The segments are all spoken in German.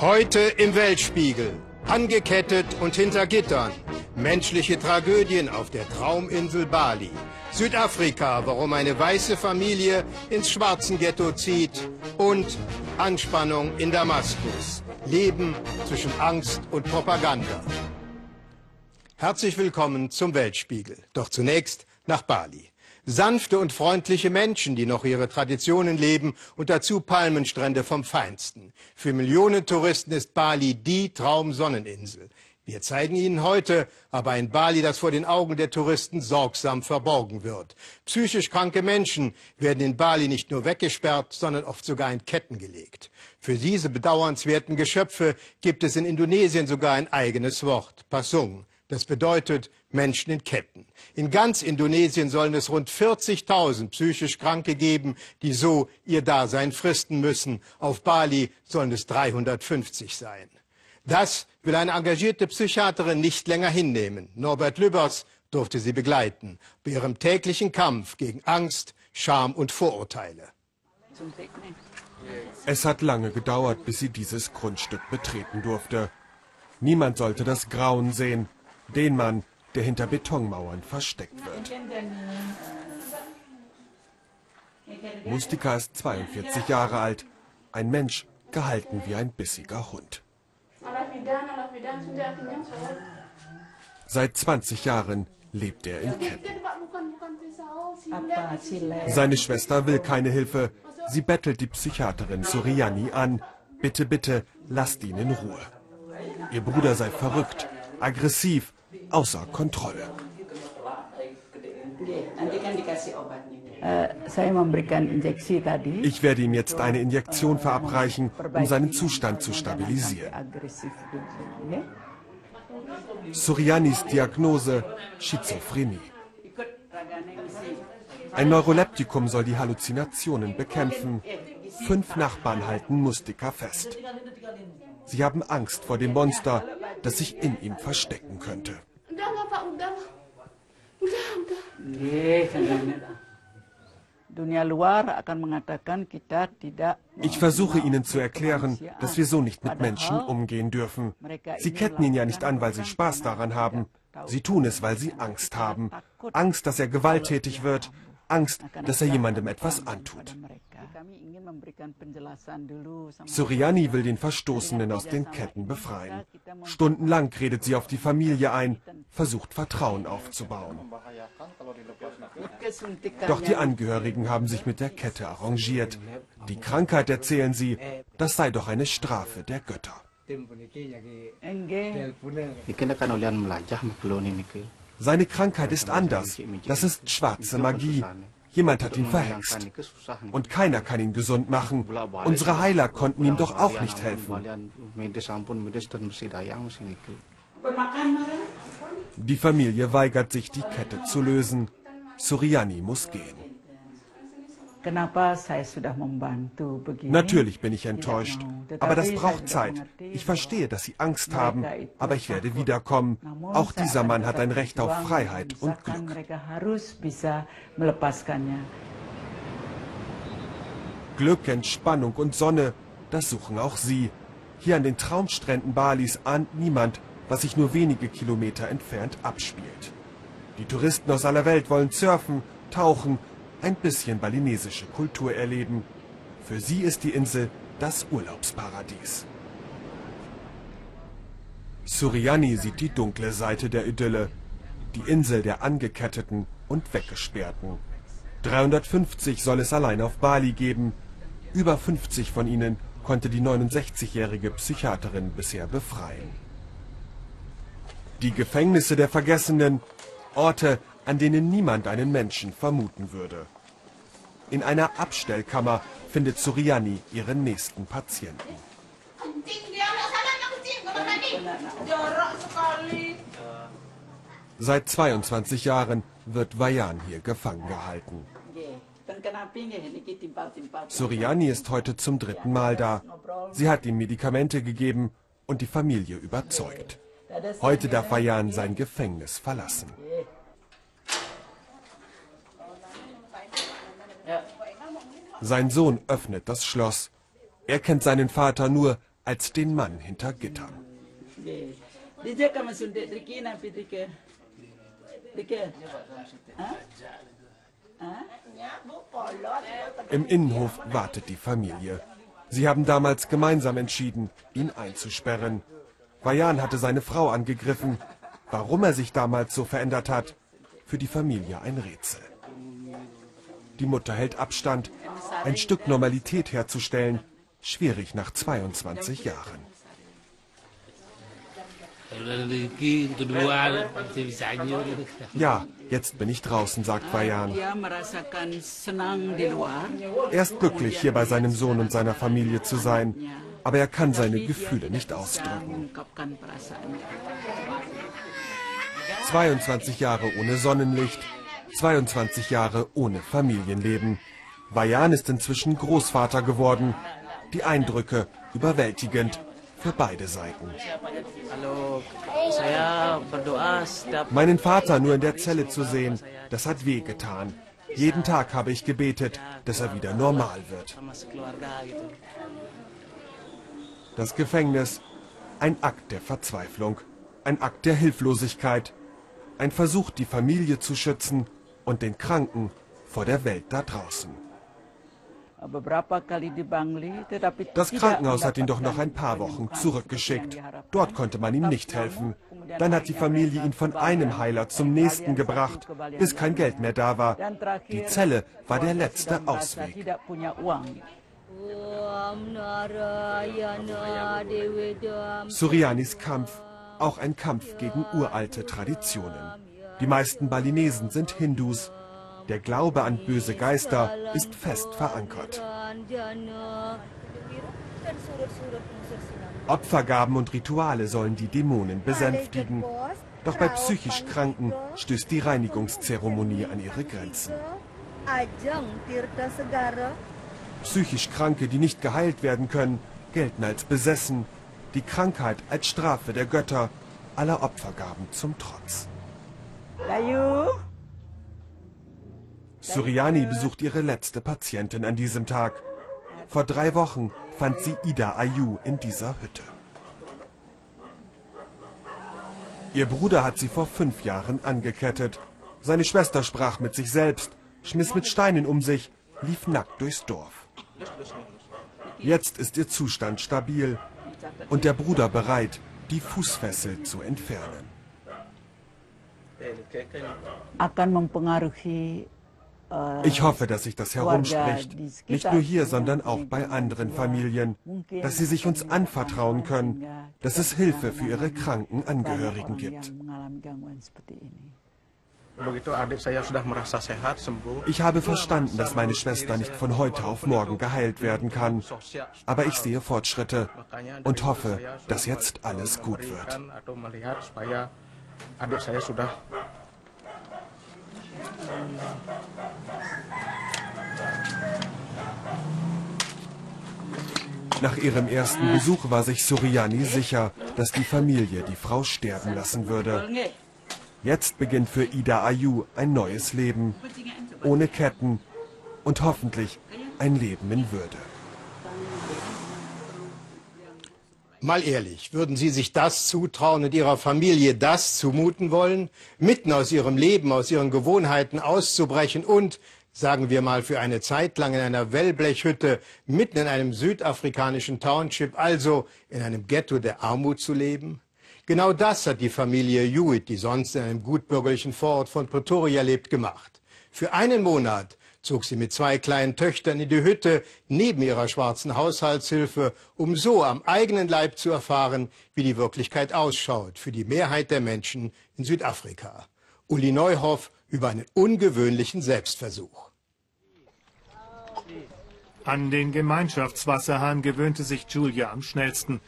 Heute im Weltspiegel. Angekettet und hinter Gittern. Menschliche Tragödien auf der Trauminsel Bali. Südafrika, warum eine weiße Familie ins Schwarzenghetto zieht. Und Anspannung in Damaskus. Leben zwischen Angst und Propaganda. Herzlich willkommen zum Weltspiegel. Doch zunächst nach Bali. Sanfte und freundliche Menschen, die noch ihre Traditionen leben und dazu Palmenstrände vom Feinsten. Für Millionen Touristen ist Bali die Traumsonneninsel. Wir zeigen Ihnen heute aber ein Bali, das vor den Augen der Touristen sorgsam verborgen wird. Psychisch kranke Menschen werden in Bali nicht nur weggesperrt, sondern oft sogar in Ketten gelegt. Für diese bedauernswerten Geschöpfe gibt es in Indonesien sogar ein eigenes Wort, Pasung. Das bedeutet Menschen in Ketten. In ganz Indonesien sollen es rund 40.000 psychisch Kranke geben, die so ihr Dasein fristen müssen. Auf Bali sollen es 350 sein. Das will eine engagierte Psychiaterin nicht länger hinnehmen. Norbert Lübbers durfte sie begleiten bei ihrem täglichen Kampf gegen Angst, Scham und Vorurteile. Es hat lange gedauert, bis sie dieses Grundstück betreten durfte. Niemand sollte das Grauen sehen, den Mann, der hinter Betonmauern versteckt wird. Mustika ist 42 Jahre alt, ein Mensch, gehalten wie ein bissiger Hund. Seit 20 Jahren lebt er in Ketten. Seine Schwester will keine Hilfe. Sie bettelt die Psychiaterin Suriani an. Bitte, bitte, lasst ihn in Ruhe. Ihr Bruder sei verrückt, aggressiv, außer Kontrolle. Ich werde ihm jetzt eine Injektion verabreichen, um seinen Zustand zu stabilisieren. Surianis Diagnose Schizophrenie. Ein Neuroleptikum soll die Halluzinationen bekämpfen. Fünf Nachbarn halten Mustika fest. Sie haben Angst vor dem Monster, das sich in ihm verstecken könnte. Ich versuche Ihnen zu erklären, dass wir so nicht mit Menschen umgehen dürfen. Sie ketten ihn ja nicht an, weil Sie Spaß daran haben. Sie tun es, weil Sie Angst haben. Angst, dass er gewalttätig wird. Angst, dass er jemandem etwas antut. Suriani will den Verstoßenen aus den Ketten befreien. Stundenlang redet sie auf die Familie ein, versucht Vertrauen aufzubauen. Doch die Angehörigen haben sich mit der Kette arrangiert. Die Krankheit, erzählen sie, das sei doch eine Strafe der Götter. Seine Krankheit ist anders. Das ist schwarze Magie. Jemand hat ihn verhext. Und keiner kann ihn gesund machen. Unsere Heiler konnten ihm doch auch nicht helfen. Die Familie weigert sich, die Kette zu lösen. Suriani muss gehen. Natürlich bin ich enttäuscht, aber das braucht Zeit. Ich verstehe, dass Sie Angst haben, aber ich werde wiederkommen. Auch dieser Mann hat ein Recht auf Freiheit und Glück. Glück, Entspannung und Sonne, das suchen auch Sie. Hier an den Traumstränden Balis ahnt niemand, was sich nur wenige Kilometer entfernt abspielt. Die Touristen aus aller Welt wollen surfen, tauchen, ein bisschen balinesische Kultur erleben. Für sie ist die Insel das Urlaubsparadies. Suriani sieht die dunkle Seite der Idylle, die Insel der Angeketteten und Weggesperrten. 350 soll es allein auf Bali geben. Über 50 von ihnen konnte die 69-jährige Psychiaterin bisher befreien. Die Gefängnisse der Vergessenen, Orte, an denen niemand einen Menschen vermuten würde. In einer Abstellkammer findet Suriani ihren nächsten Patienten. Seit 22 Jahren wird Vayan hier gefangen gehalten. Suriani ist heute zum dritten Mal da. Sie hat ihm Medikamente gegeben und die Familie überzeugt. Heute darf Vayan sein Gefängnis verlassen. Sein Sohn öffnet das Schloss. Er kennt seinen Vater nur als den Mann hinter Gittern. Im Innenhof wartet die Familie. Sie haben damals gemeinsam entschieden, ihn einzusperren. Vajan hatte seine Frau angegriffen. Warum er sich damals so verändert hat, für die Familie ein Rätsel. Die Mutter hält Abstand. Ein Stück Normalität herzustellen, schwierig nach 22 Jahren. Ja, jetzt bin ich draußen, sagt Vajan. Er ist glücklich, hier bei seinem Sohn und seiner Familie zu sein, aber er kann seine Gefühle nicht ausdrücken. 22 Jahre ohne Sonnenlicht, 22 Jahre ohne Familienleben. Vajan ist inzwischen Großvater geworden. Die Eindrücke überwältigend für beide Seiten. Meinen Vater nur in der Zelle zu sehen, das hat wehgetan. Jeden Tag habe ich gebetet, dass er wieder normal wird. Das Gefängnis, ein Akt der Verzweiflung, ein Akt der Hilflosigkeit, ein Versuch, die Familie zu schützen und den Kranken vor der Welt da draußen. Das Krankenhaus hat ihn doch noch ein paar Wochen zurückgeschickt. Dort konnte man ihm nicht helfen. Dann hat die Familie ihn von einem Heiler zum nächsten gebracht, bis kein Geld mehr da war. Die Zelle war der letzte Ausweg. Surianis Kampf, auch ein Kampf gegen uralte Traditionen. Die meisten Balinesen sind Hindus, der Glaube an böse Geister ist fest verankert. Opfergaben und Rituale sollen die Dämonen besänftigen. Doch bei psychisch Kranken stößt die Reinigungszeremonie an ihre Grenzen. Psychisch Kranke, die nicht geheilt werden können, gelten als besessen. Die Krankheit als Strafe der Götter, aller Opfergaben zum Trotz. Suriani besucht ihre letzte Patientin an diesem Tag. Vor drei Wochen fand sie Ida Ayu in dieser Hütte. Ihr Bruder hat sie vor fünf Jahren angekettet. Seine Schwester sprach mit sich selbst, schmiss mit Steinen um sich, lief nackt durchs Dorf. Jetzt ist ihr Zustand stabil und der Bruder bereit, die Fußfessel zu entfernen. Akan mempengaruhi ich hoffe, dass sich das herumspricht, nicht nur hier, sondern auch bei anderen Familien, dass sie sich uns anvertrauen können, dass es Hilfe für ihre kranken Angehörigen gibt. Ich habe verstanden, dass meine Schwester nicht von heute auf morgen geheilt werden kann. Aber ich sehe Fortschritte und hoffe, dass jetzt alles gut wird. Nach ihrem ersten Besuch war sich Suriani sicher, dass die Familie die Frau sterben lassen würde. Jetzt beginnt für Ida Ayu ein neues Leben, ohne Ketten und hoffentlich ein Leben in Würde. Mal ehrlich, würden Sie sich das zutrauen und Ihrer Familie das zumuten wollen, mitten aus Ihrem Leben, aus Ihren Gewohnheiten auszubrechen und, sagen wir mal, für eine Zeit lang in einer Wellblechhütte mitten in einem südafrikanischen Township, also in einem Ghetto der Armut zu leben? Genau das hat die Familie Hewitt, die sonst in einem gutbürgerlichen Vorort von Pretoria lebt, gemacht. Für einen Monat zog sie mit zwei kleinen Töchtern in die Hütte neben ihrer schwarzen Haushaltshilfe, um so am eigenen Leib zu erfahren, wie die Wirklichkeit ausschaut für die Mehrheit der Menschen in Südafrika. Uli Neuhoff über einen ungewöhnlichen Selbstversuch. An den Gemeinschaftswasserhahn gewöhnte sich Julia am schnellsten.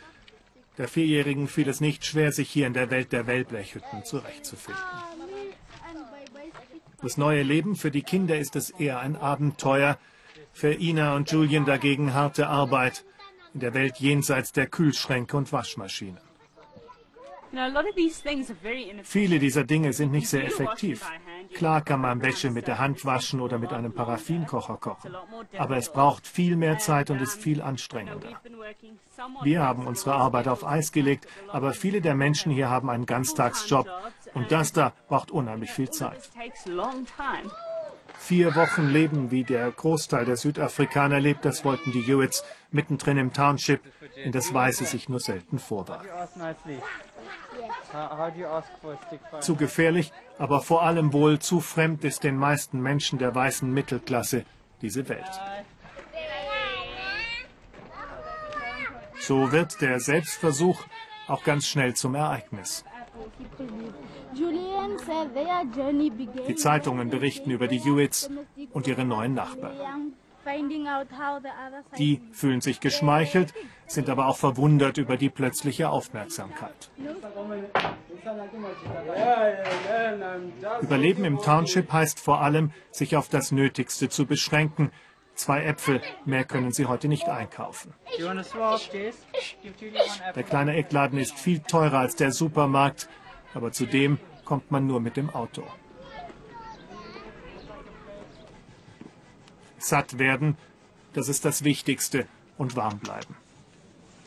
Der Vierjährigen fiel es nicht schwer, sich hier in der Welt der Wellblechhütten zurechtzufinden. Das neue Leben für die Kinder ist es eher ein Abenteuer, für Ina und Julian dagegen harte Arbeit in der Welt jenseits der Kühlschränke und Waschmaschinen. Viele dieser Dinge sind nicht sehr effektiv. Klar kann man Wäsche mit der Hand waschen oder mit einem Paraffinkocher kochen, aber es braucht viel mehr Zeit und ist viel anstrengender. Wir haben unsere Arbeit auf Eis gelegt, aber viele der Menschen hier haben einen Ganztagsjob und das da braucht unheimlich viel Zeit. Vier Wochen leben, wie der Großteil der Südafrikaner lebt, das wollten die Hewitts mittendrin im Township, in das Weiße sich nur selten vorwagt. Zu gefährlich, aber vor allem wohl zu fremd ist den meisten Menschen der weißen Mittelklasse diese Welt. So wird der Selbstversuch auch ganz schnell zum Ereignis. Die Zeitungen berichten über die Hewitts und ihre neuen Nachbarn. Die fühlen sich geschmeichelt, sind aber auch verwundert über die plötzliche Aufmerksamkeit. Überleben im Township heißt vor allem, sich auf das Nötigste zu beschränken. Zwei Äpfel, mehr können sie heute nicht einkaufen. Der kleine Eckladen ist viel teurer als der Supermarkt, aber zudem kommt man nur mit dem Auto. Satt werden, das ist das Wichtigste, und warm bleiben.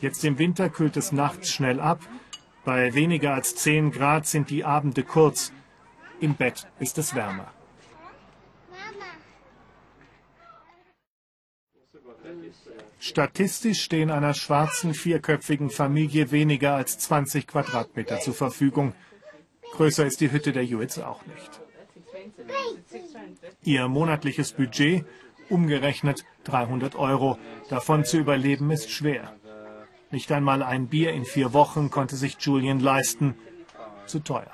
Jetzt im Winter kühlt es nachts schnell ab. Bei weniger als 10 Grad sind die Abende kurz. Im Bett ist es wärmer. Statistisch stehen einer schwarzen vierköpfigen Familie weniger als 20 Quadratmeter zur Verfügung. Größer ist die Hütte der Hewitts auch nicht. Ihr monatliches Budget umgerechnet 300 Euro. Davon zu überleben ist schwer. Nicht einmal ein Bier in vier Wochen konnte sich Julian leisten. Zu teuer.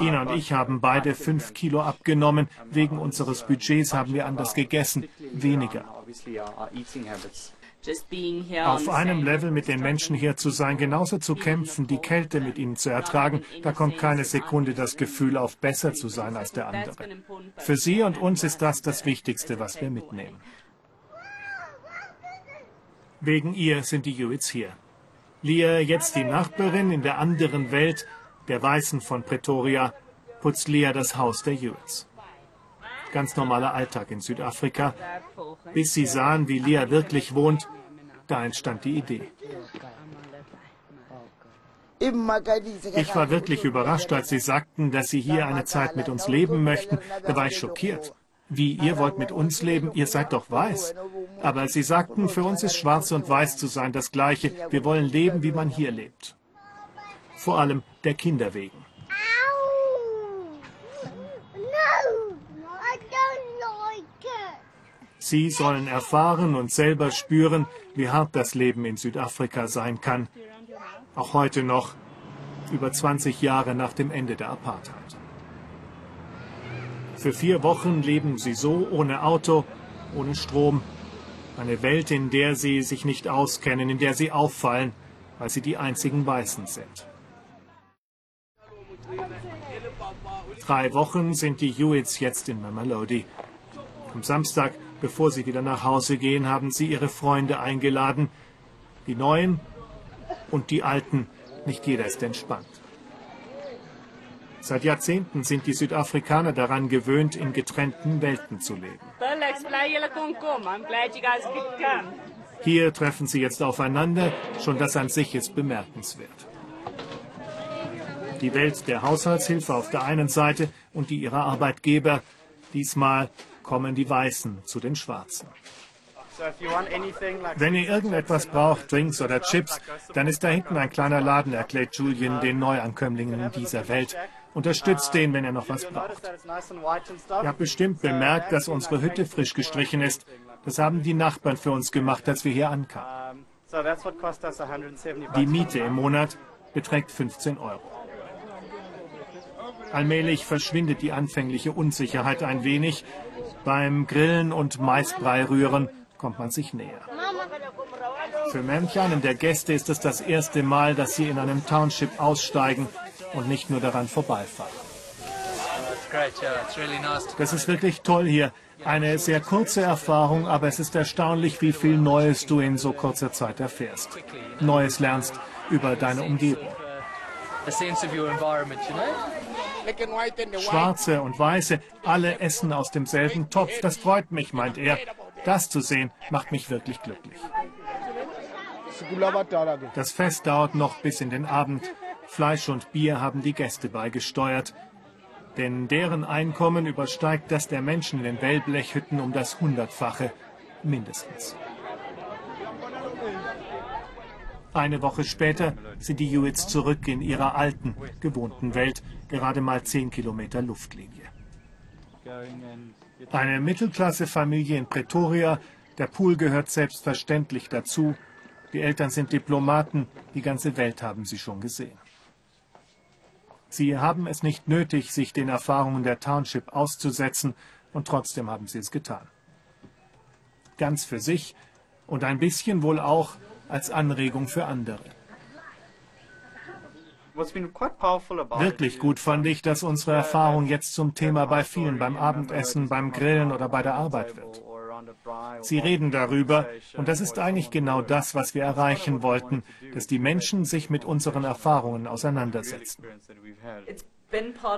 Ina und ich haben beide fünf Kilo abgenommen. Wegen unseres Budgets haben wir anders gegessen. Weniger. Auf einem Level mit den Menschen hier zu sein, genauso zu kämpfen, die Kälte mit ihnen zu ertragen, da kommt keine Sekunde das Gefühl auf, besser zu sein als der andere. Für sie und uns ist das das Wichtigste, was wir mitnehmen. Wegen ihr sind die Hewitts hier. Leah, jetzt die Nachbarin in der anderen Welt, der Weißen von Pretoria, putzt Leah das Haus der Hewitts ganz normaler Alltag in Südafrika, bis sie sahen, wie Lea wirklich wohnt. Da entstand die Idee. Ich war wirklich überrascht, als sie sagten, dass sie hier eine Zeit mit uns leben möchten. Da war ich schockiert. Wie, ihr wollt mit uns leben? Ihr seid doch weiß. Aber sie sagten, für uns ist schwarz und weiß zu sein das Gleiche. Wir wollen leben, wie man hier lebt. Vor allem der Kinder wegen. Sie sollen erfahren und selber spüren, wie hart das Leben in Südafrika sein kann. Auch heute noch, über 20 Jahre nach dem Ende der Apartheid. Für vier Wochen leben sie so ohne Auto, ohne Strom. Eine Welt, in der sie sich nicht auskennen, in der sie auffallen, weil sie die einzigen Weißen sind. Drei Wochen sind die Hewitts jetzt in Mamelodi. Am Samstag Bevor sie wieder nach Hause gehen, haben sie ihre Freunde eingeladen. Die Neuen und die Alten. Nicht jeder ist entspannt. Seit Jahrzehnten sind die Südafrikaner daran gewöhnt, in getrennten Welten zu leben. Hier treffen sie jetzt aufeinander. Schon das an sich ist bemerkenswert. Die Welt der Haushaltshilfe auf der einen Seite und die ihrer Arbeitgeber. Diesmal kommen die Weißen zu den Schwarzen. Wenn ihr irgendetwas braucht, Drinks oder Chips, dann ist da hinten ein kleiner Laden, erklärt Julian den Neuankömmlingen in dieser Welt. Unterstützt den, wenn er noch was braucht. Ihr habt bestimmt bemerkt, dass unsere Hütte frisch gestrichen ist. Das haben die Nachbarn für uns gemacht, als wir hier ankamen. Die Miete im Monat beträgt 15 Euro. Allmählich verschwindet die anfängliche Unsicherheit ein wenig. Beim Grillen und Maisbrei rühren kommt man sich näher. Für manch einen der Gäste ist es das erste Mal, dass sie in einem Township aussteigen und nicht nur daran vorbeifahren. Das ist wirklich toll hier. Eine sehr kurze Erfahrung, aber es ist erstaunlich, wie viel Neues du in so kurzer Zeit erfährst. Neues lernst über deine Umgebung. Schwarze und Weiße, alle essen aus demselben Topf. Das freut mich, meint er. Das zu sehen, macht mich wirklich glücklich. Das Fest dauert noch bis in den Abend. Fleisch und Bier haben die Gäste beigesteuert. Denn deren Einkommen übersteigt das der Menschen in den Wellblechhütten um das Hundertfache mindestens. Eine Woche später sind die Hewitts zurück in ihrer alten, gewohnten Welt, gerade mal zehn Kilometer Luftlinie. Eine Mittelklassefamilie in Pretoria, der Pool gehört selbstverständlich dazu. Die Eltern sind Diplomaten, die ganze Welt haben sie schon gesehen. Sie haben es nicht nötig, sich den Erfahrungen der Township auszusetzen, und trotzdem haben sie es getan. Ganz für sich und ein bisschen wohl auch als Anregung für andere. Wirklich gut fand ich, dass unsere Erfahrung jetzt zum Thema bei vielen beim Abendessen, beim Grillen oder bei der Arbeit wird. Sie reden darüber und das ist eigentlich genau das, was wir erreichen wollten, dass die Menschen sich mit unseren Erfahrungen auseinandersetzen.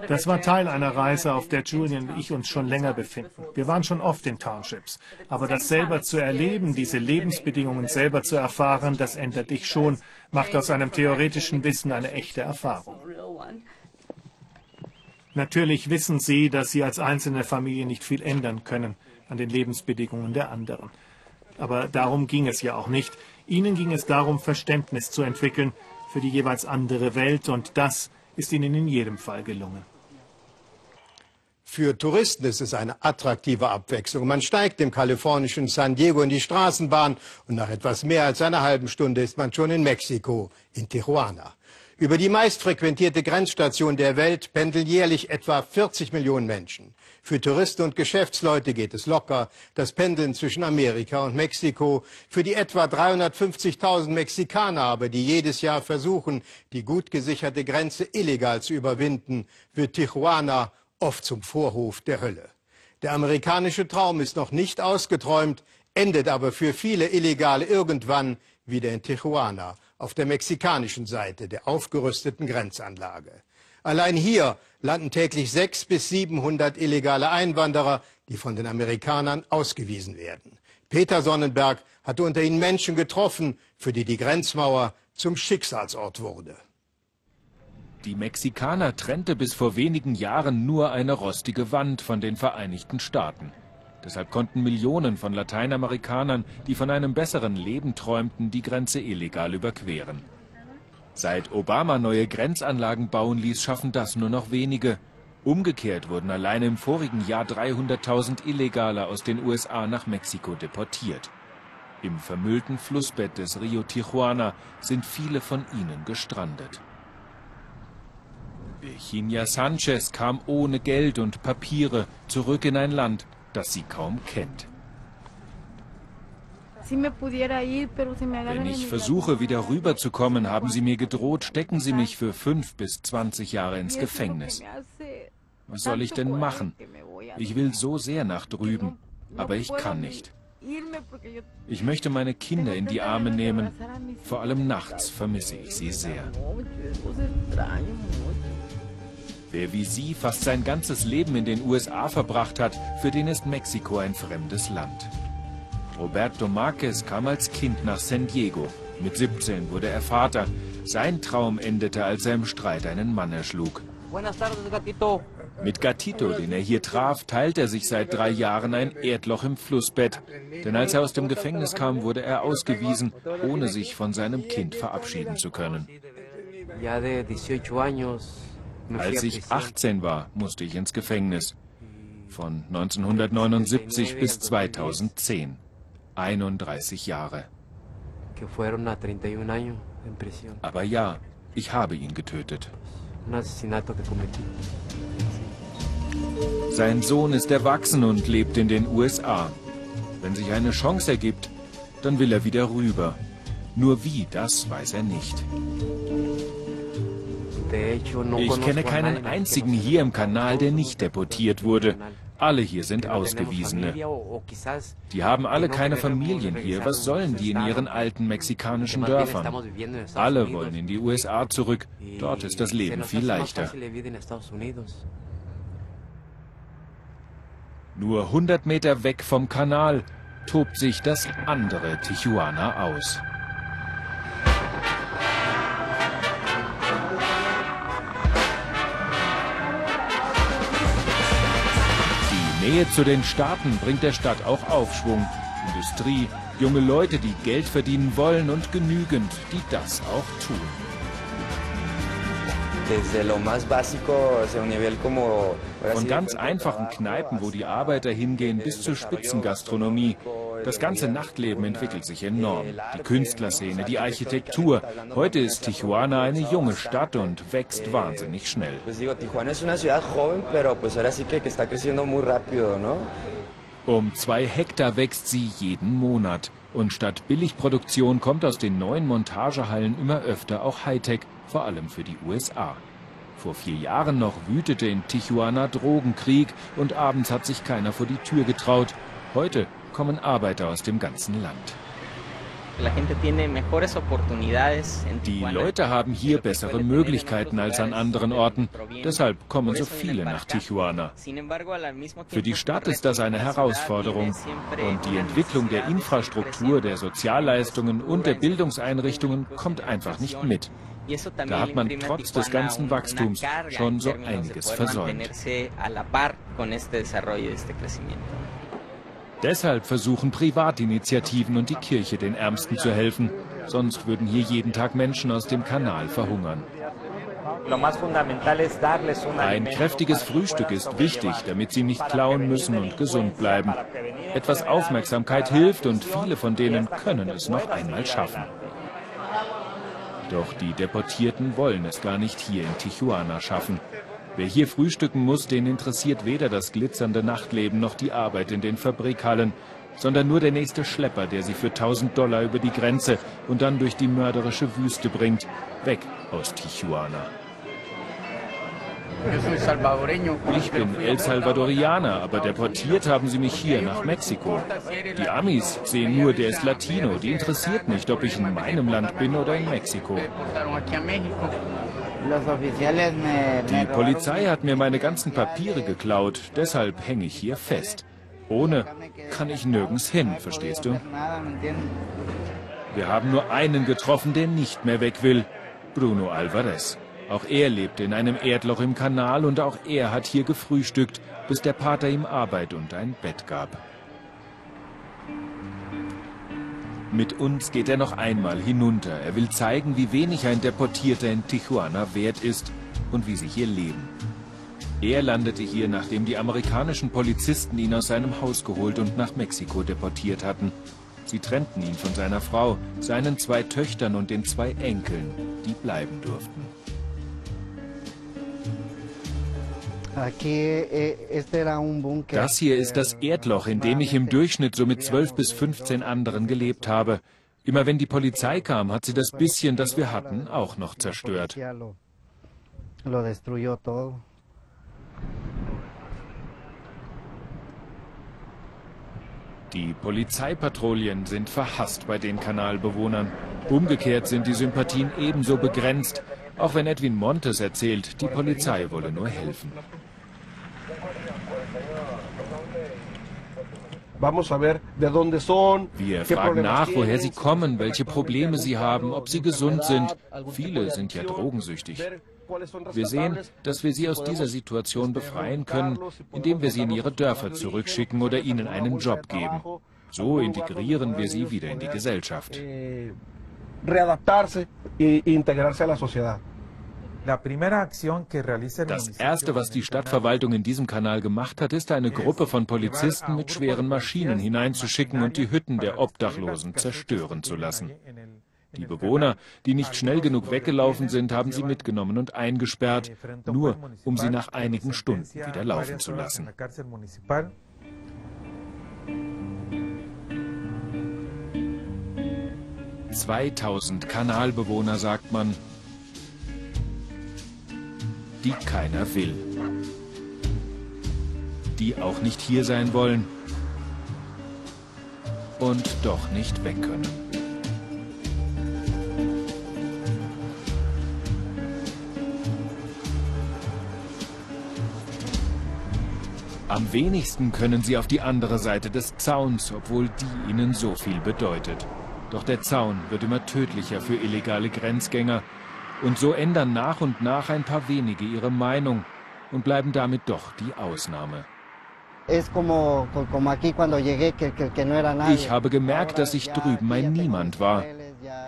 Das war Teil einer Reise, auf der Julian und ich uns schon länger befinden. Wir waren schon oft in Townships. Aber das selber zu erleben, diese Lebensbedingungen selber zu erfahren, das ändert dich schon, macht aus einem theoretischen Wissen eine echte Erfahrung. Natürlich wissen Sie, dass Sie als einzelne Familie nicht viel ändern können an den Lebensbedingungen der anderen. Aber darum ging es ja auch nicht. Ihnen ging es darum, Verständnis zu entwickeln für die jeweils andere Welt und das ist ihnen in jedem Fall gelungen. Für Touristen ist es eine attraktive Abwechslung. Man steigt im kalifornischen San Diego in die Straßenbahn und nach etwas mehr als einer halben Stunde ist man schon in Mexiko, in Tijuana. Über die meistfrequentierte Grenzstation der Welt pendeln jährlich etwa 40 Millionen Menschen. Für Touristen und Geschäftsleute geht es locker. Das Pendeln zwischen Amerika und Mexiko. Für die etwa 350.000 Mexikaner aber, die jedes Jahr versuchen, die gut gesicherte Grenze illegal zu überwinden, wird Tijuana oft zum Vorhof der Hölle. Der amerikanische Traum ist noch nicht ausgeträumt, endet aber für viele Illegale irgendwann wieder in Tijuana auf der mexikanischen Seite der aufgerüsteten Grenzanlage. Allein hier landen täglich 600 bis 700 illegale Einwanderer, die von den Amerikanern ausgewiesen werden. Peter Sonnenberg hatte unter ihnen Menschen getroffen, für die die Grenzmauer zum Schicksalsort wurde. Die Mexikaner trennte bis vor wenigen Jahren nur eine rostige Wand von den Vereinigten Staaten. Deshalb konnten Millionen von Lateinamerikanern, die von einem besseren Leben träumten, die Grenze illegal überqueren. Seit Obama neue Grenzanlagen bauen ließ, schaffen das nur noch wenige. Umgekehrt wurden allein im vorigen Jahr 300.000 Illegale aus den USA nach Mexiko deportiert. Im vermüllten Flussbett des Rio Tijuana sind viele von ihnen gestrandet. Virginia Sanchez kam ohne Geld und Papiere zurück in ein Land, das sie kaum kennt. Wenn ich versuche, wieder rüberzukommen, haben sie mir gedroht, stecken sie mich für fünf bis zwanzig Jahre ins Gefängnis. Was soll ich denn machen? Ich will so sehr nach drüben, aber ich kann nicht. Ich möchte meine Kinder in die Arme nehmen. Vor allem nachts vermisse ich sie sehr. Wer wie Sie fast sein ganzes Leben in den USA verbracht hat, für den ist Mexiko ein fremdes Land. Roberto Marquez kam als Kind nach San Diego. Mit 17 wurde er Vater. Sein Traum endete, als er im Streit einen Mann erschlug. Mit Gatito, den er hier traf, teilt er sich seit drei Jahren ein Erdloch im Flussbett. Denn als er aus dem Gefängnis kam, wurde er ausgewiesen, ohne sich von seinem Kind verabschieden zu können. Als ich 18 war, musste ich ins Gefängnis. Von 1979 bis 2010. 31 Jahre. Aber ja, ich habe ihn getötet. Sein Sohn ist erwachsen und lebt in den USA. Wenn sich eine Chance ergibt, dann will er wieder rüber. Nur wie, das weiß er nicht. Ich kenne keinen einzigen hier im Kanal, der nicht deportiert wurde. Alle hier sind Ausgewiesene. Die haben alle keine Familien hier. Was sollen die in ihren alten mexikanischen Dörfern? Alle wollen in die USA zurück. Dort ist das Leben viel leichter. Nur 100 Meter weg vom Kanal tobt sich das andere Tijuana aus. Nähe zu den Staaten bringt der Stadt auch Aufschwung. Industrie, junge Leute, die Geld verdienen wollen und genügend, die das auch tun. Von ganz einfachen Kneipen, wo die Arbeiter hingehen, bis zur Spitzengastronomie. Das ganze Nachtleben entwickelt sich enorm. Die Künstlerszene, die Architektur. Heute ist Tijuana eine junge Stadt und wächst wahnsinnig schnell. Um zwei Hektar wächst sie jeden Monat. Und statt Billigproduktion kommt aus den neuen Montagehallen immer öfter auch Hightech, vor allem für die USA. Vor vier Jahren noch wütete in Tijuana Drogenkrieg und abends hat sich keiner vor die Tür getraut. Heute kommen Arbeiter aus dem ganzen Land. Die Leute haben hier bessere Möglichkeiten als an anderen Orten. Deshalb kommen so viele nach Tijuana. Für die Stadt ist das eine Herausforderung. Und die Entwicklung der Infrastruktur, der Sozialleistungen und der Bildungseinrichtungen kommt einfach nicht mit. Da hat man trotz des ganzen Wachstums schon so einiges versäumt. Deshalb versuchen Privatinitiativen und die Kirche den Ärmsten zu helfen. Sonst würden hier jeden Tag Menschen aus dem Kanal verhungern. Ein kräftiges Frühstück ist wichtig, damit sie nicht klauen müssen und gesund bleiben. Etwas Aufmerksamkeit hilft und viele von denen können es noch einmal schaffen. Doch die Deportierten wollen es gar nicht hier in Tijuana schaffen. Wer hier frühstücken muss, den interessiert weder das glitzernde Nachtleben noch die Arbeit in den Fabrikhallen, sondern nur der nächste Schlepper, der sie für 1000 Dollar über die Grenze und dann durch die mörderische Wüste bringt, weg aus Tijuana. Ich bin El Salvadorianer, aber deportiert haben sie mich hier nach Mexiko. Die Amis sehen nur, der ist Latino. Die interessiert nicht, ob ich in meinem Land bin oder in Mexiko. Die Polizei hat mir meine ganzen Papiere geklaut, deshalb hänge ich hier fest. Ohne kann ich nirgends hin, verstehst du? Wir haben nur einen getroffen, der nicht mehr weg will. Bruno Alvarez. Auch er lebte in einem Erdloch im Kanal und auch er hat hier gefrühstückt, bis der Pater ihm Arbeit und ein Bett gab. Mit uns geht er noch einmal hinunter. Er will zeigen, wie wenig ein Deportierter in Tijuana wert ist und wie sie hier leben. Er landete hier, nachdem die amerikanischen Polizisten ihn aus seinem Haus geholt und nach Mexiko deportiert hatten. Sie trennten ihn von seiner Frau, seinen zwei Töchtern und den zwei Enkeln, die bleiben durften. Das hier ist das Erdloch, in dem ich im Durchschnitt so mit 12 bis 15 anderen gelebt habe. Immer wenn die Polizei kam, hat sie das bisschen, das wir hatten, auch noch zerstört. Die Polizeipatrouillen sind verhasst bei den Kanalbewohnern. Umgekehrt sind die Sympathien ebenso begrenzt, auch wenn Edwin Montes erzählt, die Polizei wolle nur helfen. Wir fragen nach, woher sie kommen, welche Probleme sie haben, ob sie gesund sind. Viele sind ja drogensüchtig. Wir sehen, dass wir sie aus dieser Situation befreien können, indem wir sie in ihre Dörfer zurückschicken oder ihnen einen Job geben. So integrieren wir sie wieder in die Gesellschaft. Eh, readaptarse e integrarse a la sociedad. Das Erste, was die Stadtverwaltung in diesem Kanal gemacht hat, ist, eine Gruppe von Polizisten mit schweren Maschinen hineinzuschicken und die Hütten der Obdachlosen zerstören zu lassen. Die Bewohner, die nicht schnell genug weggelaufen sind, haben sie mitgenommen und eingesperrt, nur um sie nach einigen Stunden wieder laufen zu lassen. 2000 Kanalbewohner, sagt man, die keiner will. die auch nicht hier sein wollen und doch nicht weg können. Am wenigsten können sie auf die andere Seite des Zauns, obwohl die ihnen so viel bedeutet. Doch der Zaun wird immer tödlicher für illegale Grenzgänger. Und so ändern nach und nach ein paar wenige ihre Meinung und bleiben damit doch die Ausnahme. Ich habe gemerkt, dass ich drüben ein Niemand war.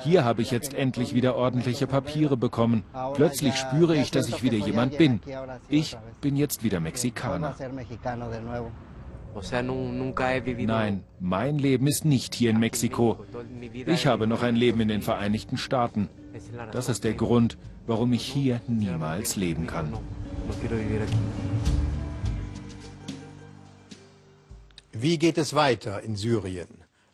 Hier habe ich jetzt endlich wieder ordentliche Papiere bekommen. Plötzlich spüre ich, dass ich wieder jemand bin. Ich bin jetzt wieder Mexikaner. Nein, mein Leben ist nicht hier in Mexiko. Ich habe noch ein Leben in den Vereinigten Staaten. Das ist der Grund, warum ich hier niemals leben kann. Wie geht es weiter in Syrien?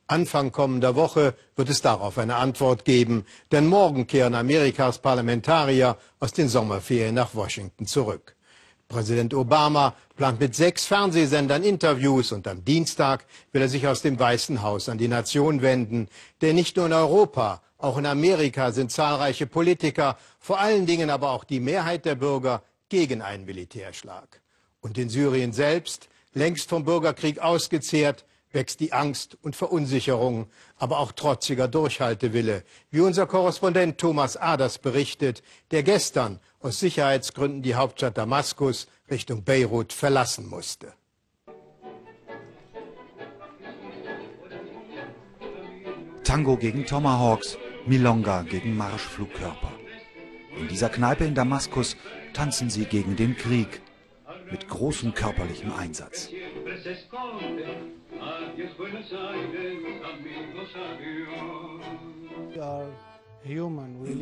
Anfang kommender Woche wird es darauf eine Antwort geben, denn morgen kehren Amerikas Parlamentarier aus den Sommerferien nach Washington zurück. Präsident Obama plant mit sechs Fernsehsendern Interviews und am Dienstag will er sich aus dem Weißen Haus an die Nation wenden. Denn nicht nur in Europa, auch in Amerika sind zahlreiche Politiker, vor allen Dingen aber auch die Mehrheit der Bürger, gegen einen Militärschlag. Und in Syrien selbst, längst vom Bürgerkrieg ausgezehrt, wächst die Angst und Verunsicherung, aber auch trotziger Durchhaltewille, wie unser Korrespondent Thomas Aders berichtet, der gestern aus Sicherheitsgründen die Hauptstadt Damaskus Richtung Beirut verlassen musste. Tango gegen Tomahawks, Milonga gegen Marschflugkörper. In dieser Kneipe in Damaskus tanzen sie gegen den Krieg mit großem körperlichem Einsatz.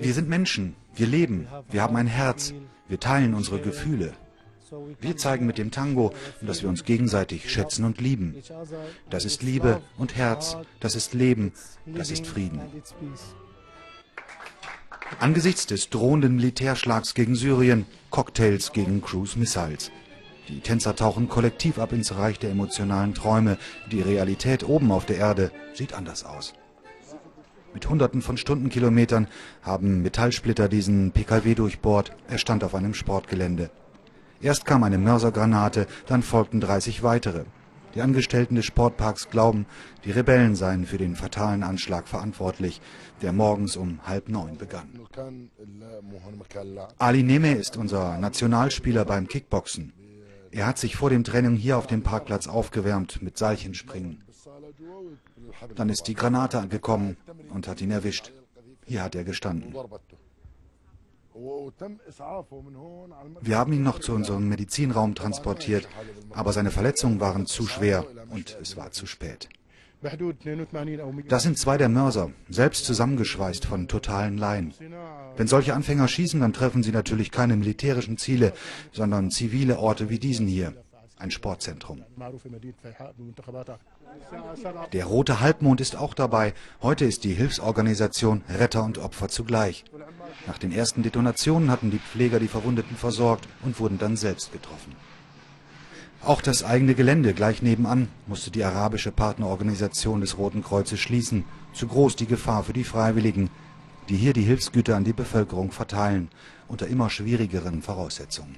Wir sind Menschen, wir leben, wir haben ein Herz, wir teilen unsere Gefühle. Wir zeigen mit dem Tango, dass wir uns gegenseitig schätzen und lieben. Das ist Liebe und Herz, das ist Leben, das ist Frieden. Angesichts des drohenden Militärschlags gegen Syrien, Cocktails gegen Cruise Missiles. Die Tänzer tauchen kollektiv ab ins Reich der emotionalen Träume. Die Realität oben auf der Erde sieht anders aus. Mit hunderten von Stundenkilometern haben Metallsplitter diesen PKW durchbohrt. Er stand auf einem Sportgelände. Erst kam eine Mörsergranate, dann folgten 30 weitere. Die Angestellten des Sportparks glauben, die Rebellen seien für den fatalen Anschlag verantwortlich, der morgens um halb neun begann. Ali Neme ist unser Nationalspieler beim Kickboxen. Er hat sich vor dem Training hier auf dem Parkplatz aufgewärmt mit Seilchenspringen. Dann ist die Granate gekommen und hat ihn erwischt. Hier hat er gestanden. Wir haben ihn noch zu unserem Medizinraum transportiert, aber seine Verletzungen waren zu schwer und es war zu spät. Das sind zwei der Mörser, selbst zusammengeschweißt von totalen Laien. Wenn solche Anfänger schießen, dann treffen sie natürlich keine militärischen Ziele, sondern zivile Orte wie diesen hier, ein Sportzentrum. Der Rote Halbmond ist auch dabei. Heute ist die Hilfsorganisation Retter und Opfer zugleich. Nach den ersten Detonationen hatten die Pfleger die Verwundeten versorgt und wurden dann selbst getroffen. Auch das eigene Gelände gleich nebenan musste die arabische Partnerorganisation des Roten Kreuzes schließen. Zu groß die Gefahr für die Freiwilligen, die hier die Hilfsgüter an die Bevölkerung verteilen, unter immer schwierigeren Voraussetzungen.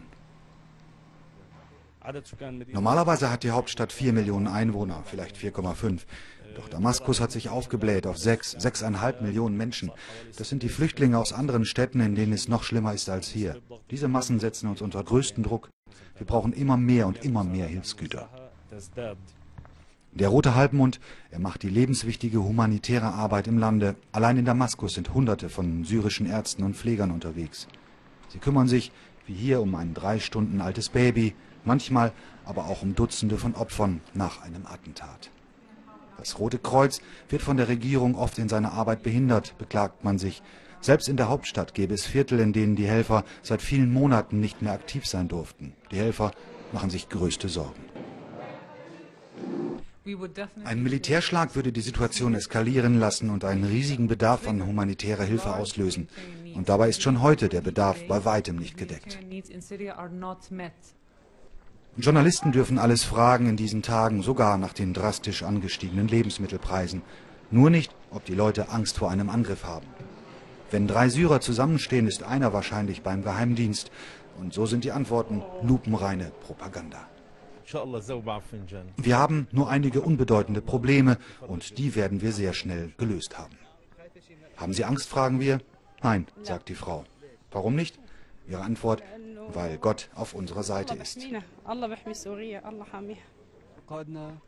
Normalerweise hat die Hauptstadt 4 Millionen Einwohner, vielleicht 4,5. Doch Damaskus hat sich aufgebläht auf 6, 6,5 Millionen Menschen. Das sind die Flüchtlinge aus anderen Städten, in denen es noch schlimmer ist als hier. Diese Massen setzen uns unter größten Druck. Wir brauchen immer mehr und immer mehr Hilfsgüter. Der Rote Halbmond, er macht die lebenswichtige humanitäre Arbeit im Lande. Allein in Damaskus sind Hunderte von syrischen Ärzten und Pflegern unterwegs. Sie kümmern sich, wie hier, um ein drei Stunden altes Baby, manchmal aber auch um Dutzende von Opfern nach einem Attentat. Das Rote Kreuz wird von der Regierung oft in seiner Arbeit behindert, beklagt man sich. Selbst in der Hauptstadt gäbe es Viertel, in denen die Helfer seit vielen Monaten nicht mehr aktiv sein durften. Die Helfer machen sich größte Sorgen. Ein Militärschlag würde die Situation eskalieren lassen und einen riesigen Bedarf an humanitärer Hilfe auslösen. Und dabei ist schon heute der Bedarf bei weitem nicht gedeckt. Journalisten dürfen alles fragen in diesen Tagen, sogar nach den drastisch angestiegenen Lebensmittelpreisen. Nur nicht, ob die Leute Angst vor einem Angriff haben. Wenn drei Syrer zusammenstehen, ist einer wahrscheinlich beim Geheimdienst. Und so sind die Antworten lupenreine Propaganda. Wir haben nur einige unbedeutende Probleme und die werden wir sehr schnell gelöst haben. Haben Sie Angst, fragen wir. Nein, sagt die Frau. Warum nicht? Ihre Antwort, weil Gott auf unserer Seite ist.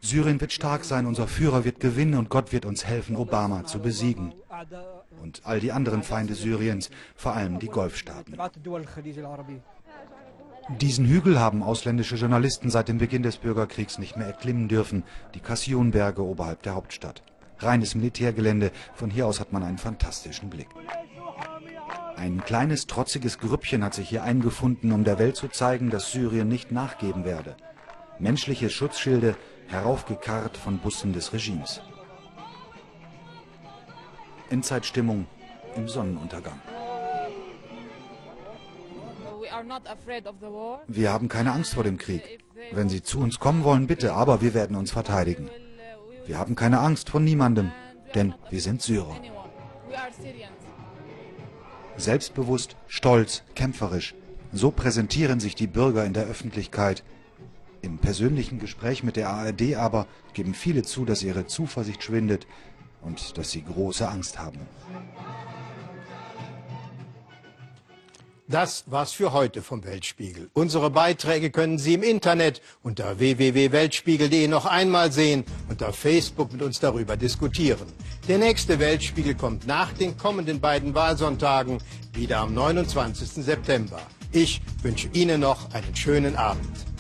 Syrien wird stark sein, unser Führer wird gewinnen und Gott wird uns helfen, Obama zu besiegen. Und all die anderen Feinde Syriens, vor allem die Golfstaaten. Diesen Hügel haben ausländische Journalisten seit dem Beginn des Bürgerkriegs nicht mehr erklimmen dürfen, die Kassionberge oberhalb der Hauptstadt. Reines Militärgelände, von hier aus hat man einen fantastischen Blick. Ein kleines, trotziges Grüppchen hat sich hier eingefunden, um der Welt zu zeigen, dass Syrien nicht nachgeben werde. Menschliche Schutzschilde, heraufgekarrt von Bussen des Regimes. Endzeitstimmung im Sonnenuntergang. Wir haben keine Angst vor dem Krieg. Wenn Sie zu uns kommen wollen, bitte, aber wir werden uns verteidigen. Wir haben keine Angst vor niemandem, denn wir sind Syrer. Selbstbewusst, stolz, kämpferisch. So präsentieren sich die Bürger in der Öffentlichkeit. Im persönlichen Gespräch mit der ARD aber geben viele zu, dass ihre Zuversicht schwindet und dass sie große Angst haben. Das war's für heute vom Weltspiegel. Unsere Beiträge können Sie im Internet unter www.weltspiegel.de noch einmal sehen und auf Facebook mit uns darüber diskutieren. Der nächste Weltspiegel kommt nach den kommenden beiden Wahlsonntagen wieder am 29. September. Ich wünsche Ihnen noch einen schönen Abend.